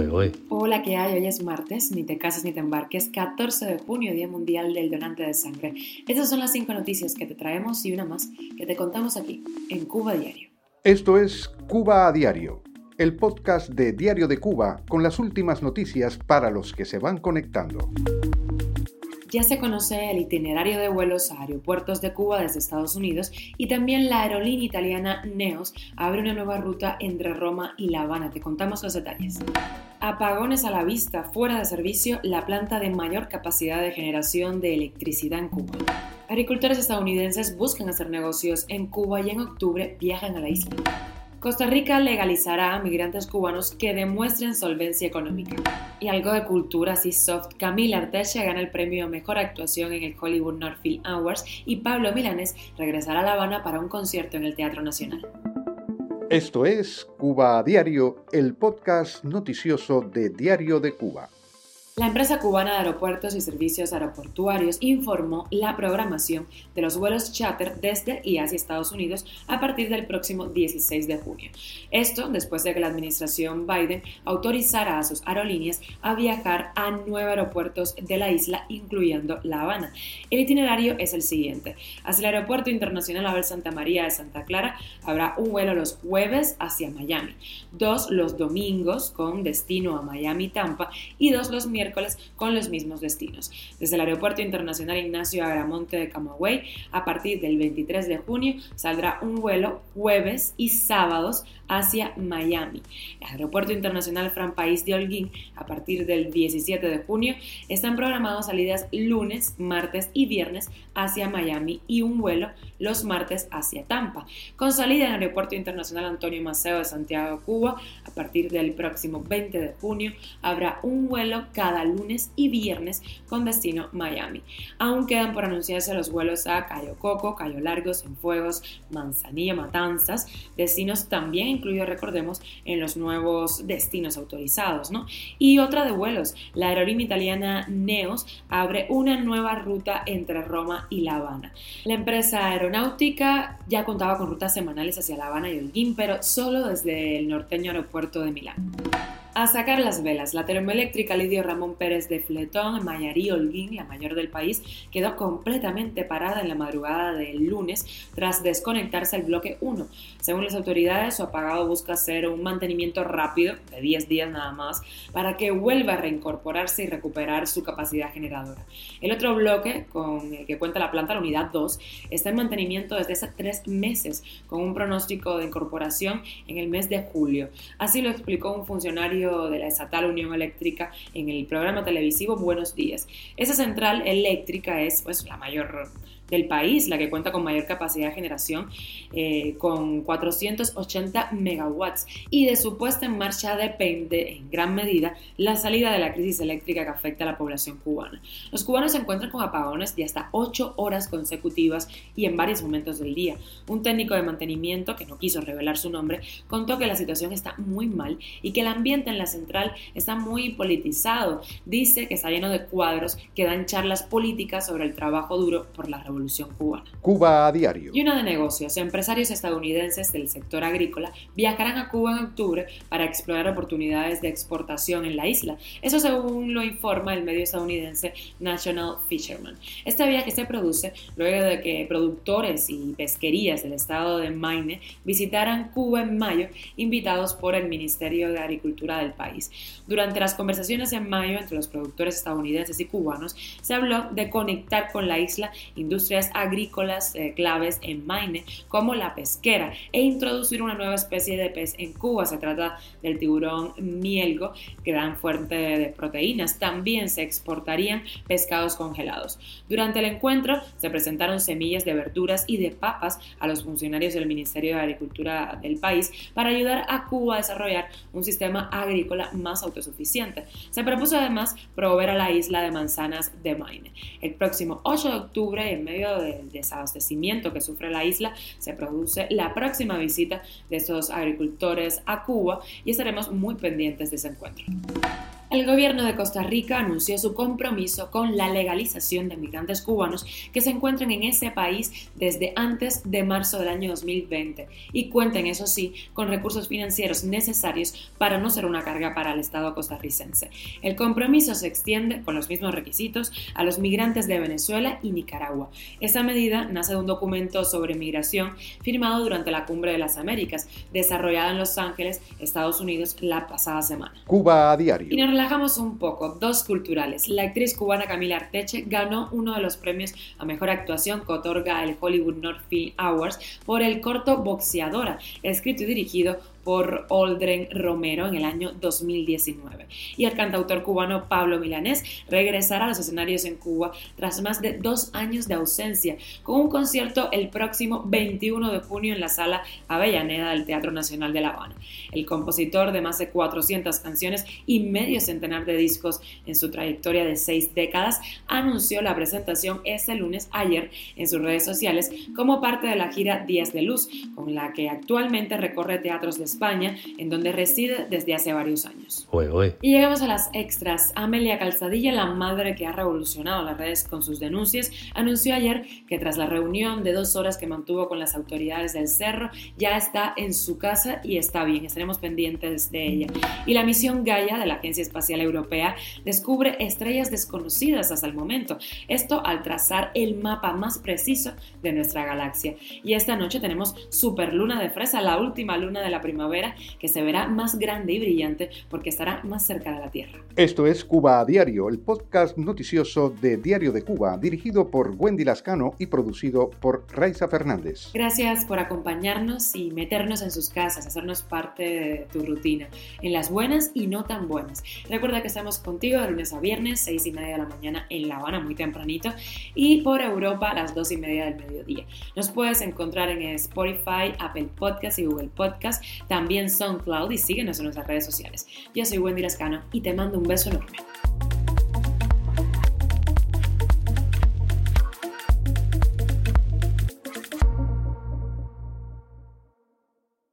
¿eh? Hola, ¿qué hay? Hoy es martes, ni te cases ni te embarques, 14 de junio, Día Mundial del Donante de Sangre. Estas son las cinco noticias que te traemos y una más que te contamos aquí, en Cuba Diario. Esto es Cuba a Diario, el podcast de Diario de Cuba con las últimas noticias para los que se van conectando. Ya se conoce el itinerario de vuelos a aeropuertos de Cuba desde Estados Unidos y también la aerolínea italiana Neos abre una nueva ruta entre Roma y La Habana. Te contamos los detalles. Apagones a la vista, fuera de servicio, la planta de mayor capacidad de generación de electricidad en Cuba. Agricultores estadounidenses buscan hacer negocios en Cuba y en octubre viajan a la isla. Costa Rica legalizará a migrantes cubanos que demuestren solvencia económica. Y algo de cultura así soft, Camila Arteche gana el premio a Mejor Actuación en el Hollywood Northfield Awards y Pablo Milanes regresará a La Habana para un concierto en el Teatro Nacional. Esto es Cuba Diario, el podcast noticioso de Diario de Cuba. La empresa cubana de aeropuertos y servicios aeroportuarios informó la programación de los vuelos charter desde y hacia Estados Unidos a partir del próximo 16 de junio. Esto después de que la administración Biden autorizara a sus aerolíneas a viajar a nueve aeropuertos de la isla, incluyendo La Habana. El itinerario es el siguiente. Hacia el Aeropuerto Internacional Abel Santa María de Santa Clara habrá un vuelo los jueves hacia Miami, dos los domingos con destino a Miami-Tampa y dos los miércoles con los mismos destinos. Desde el Aeropuerto Internacional Ignacio Agramonte de Camagüey, a partir del 23 de junio saldrá un vuelo jueves y sábados hacia Miami. El Aeropuerto Internacional Fran País de Holguín, a partir del 17 de junio, están programados salidas lunes, martes y viernes hacia Miami y un vuelo los martes hacia Tampa. Con salida en el Aeropuerto Internacional Antonio Maceo de Santiago, Cuba, a partir del próximo 20 de junio, habrá un vuelo cada lunes y viernes con destino Miami. Aún quedan por anunciarse los vuelos a Cayo Coco, Cayo Largo, Cienfuegos, Manzanilla, Matanzas, destinos también incluidos, recordemos, en los nuevos destinos autorizados, ¿no? Y otra de vuelos, la aerolínea italiana Neos abre una nueva ruta entre Roma y La Habana. La empresa aeronáutica ya contaba con rutas semanales hacia La Habana y Holguín, pero solo desde el norteño aeropuerto de Milán. A sacar las velas, la termoeléctrica Lidio Ramón Pérez de Fletón, en Mayarí Holguín, la mayor del país, quedó completamente parada en la madrugada del lunes tras desconectarse el bloque 1. Según las autoridades, su apagado busca hacer un mantenimiento rápido, de 10 días nada más, para que vuelva a reincorporarse y recuperar su capacidad generadora. El otro bloque, con el que cuenta la planta, la unidad 2, está en mantenimiento desde hace tres meses, con un pronóstico de incorporación en el mes de julio. Así lo explicó un funcionario de la estatal Unión Eléctrica en el programa televisivo Buenos Días. Esa central eléctrica es pues la mayor del país, la que cuenta con mayor capacidad de generación, eh, con 480 megawatts. Y de su puesta en marcha depende en gran medida la salida de la crisis eléctrica que afecta a la población cubana. Los cubanos se encuentran con apagones de hasta 8 horas consecutivas y en varios momentos del día. Un técnico de mantenimiento, que no quiso revelar su nombre, contó que la situación está muy mal y que el ambiente en la central está muy politizado. Dice que está lleno de cuadros que dan charlas políticas sobre el trabajo duro por la revolución Cubana. Cuba a diario. Y una de negocios. Empresarios estadounidenses del sector agrícola viajarán a Cuba en octubre para explorar oportunidades de exportación en la isla. Eso según lo informa el medio estadounidense National Fisherman. Este viaje se produce luego de que productores y pesquerías del estado de Maine visitaran Cuba en mayo, invitados por el Ministerio de Agricultura del país. Durante las conversaciones en mayo entre los productores estadounidenses y cubanos, se habló de conectar con la isla industrias agrícolas eh, claves en Maine, como la pesquera, e introducir una nueva especie de pez en Cuba. Se trata del tiburón mielgo, gran fuente de proteínas. También se exportarían pescados congelados. Durante el encuentro se presentaron semillas de verduras y de papas a los funcionarios del Ministerio de Agricultura del país para ayudar a Cuba a desarrollar un sistema agrícola más autosuficiente. Se propuso además proveer a la isla de manzanas de Maine. El próximo 8 de octubre, en del desabastecimiento que sufre la isla, se produce la próxima visita de estos agricultores a Cuba y estaremos muy pendientes de ese encuentro. El gobierno de Costa Rica anunció su compromiso con la legalización de migrantes cubanos que se encuentran en ese país desde antes de marzo del año 2020 y cuenten, eso sí, con recursos financieros necesarios para no ser una carga para el Estado costarricense. El compromiso se extiende con los mismos requisitos a los migrantes de Venezuela y Nicaragua. Esa medida nace de un documento sobre migración firmado durante la Cumbre de las Américas, desarrollada en Los Ángeles, Estados Unidos, la pasada semana. Cuba a diario relajamos un poco, dos culturales. La actriz cubana Camila Arteche ganó uno de los premios a mejor actuación que otorga el Hollywood North Film Awards por el corto Boxeadora, escrito y dirigido por Aldren Romero en el año 2019. Y el cantautor cubano Pablo Milanés regresará a los escenarios en Cuba tras más de dos años de ausencia, con un concierto el próximo 21 de junio en la sala Avellaneda del Teatro Nacional de La Habana. El compositor de más de 400 canciones y medio centenar de discos en su trayectoria de seis décadas anunció la presentación este lunes ayer en sus redes sociales como parte de la gira Días de Luz, con la que actualmente recorre teatros de España, en donde reside desde hace varios años. Y llegamos a las extras. Amelia Calzadilla, la madre que ha revolucionado las redes con sus denuncias, anunció ayer que tras la reunión de dos horas que mantuvo con las autoridades del cerro, ya está en su casa y está bien. Estaremos pendientes de ella. Y la misión Gaia de la Agencia Espacial Europea descubre estrellas desconocidas hasta el momento. Esto al trazar el mapa más preciso de nuestra galaxia. Y esta noche tenemos Superluna de Fresa, la última luna de la primavera que se verá más grande y brillante porque estará más cerca de la Tierra. Esto es Cuba a Diario, el podcast noticioso de Diario de Cuba, dirigido por Wendy Lascano y producido por Raiza Fernández. Gracias por acompañarnos y meternos en sus casas, hacernos parte de tu rutina, en las buenas y no tan buenas. Recuerda que estamos contigo de lunes a viernes, seis y media de la mañana en La Habana, muy tempranito, y por Europa a las dos y media del mediodía. Nos puedes encontrar en Spotify, Apple Podcast y Google Podcast también SoundCloud y síguenos en nuestras redes sociales. Yo soy Wendy Lascano y te mando un beso enorme.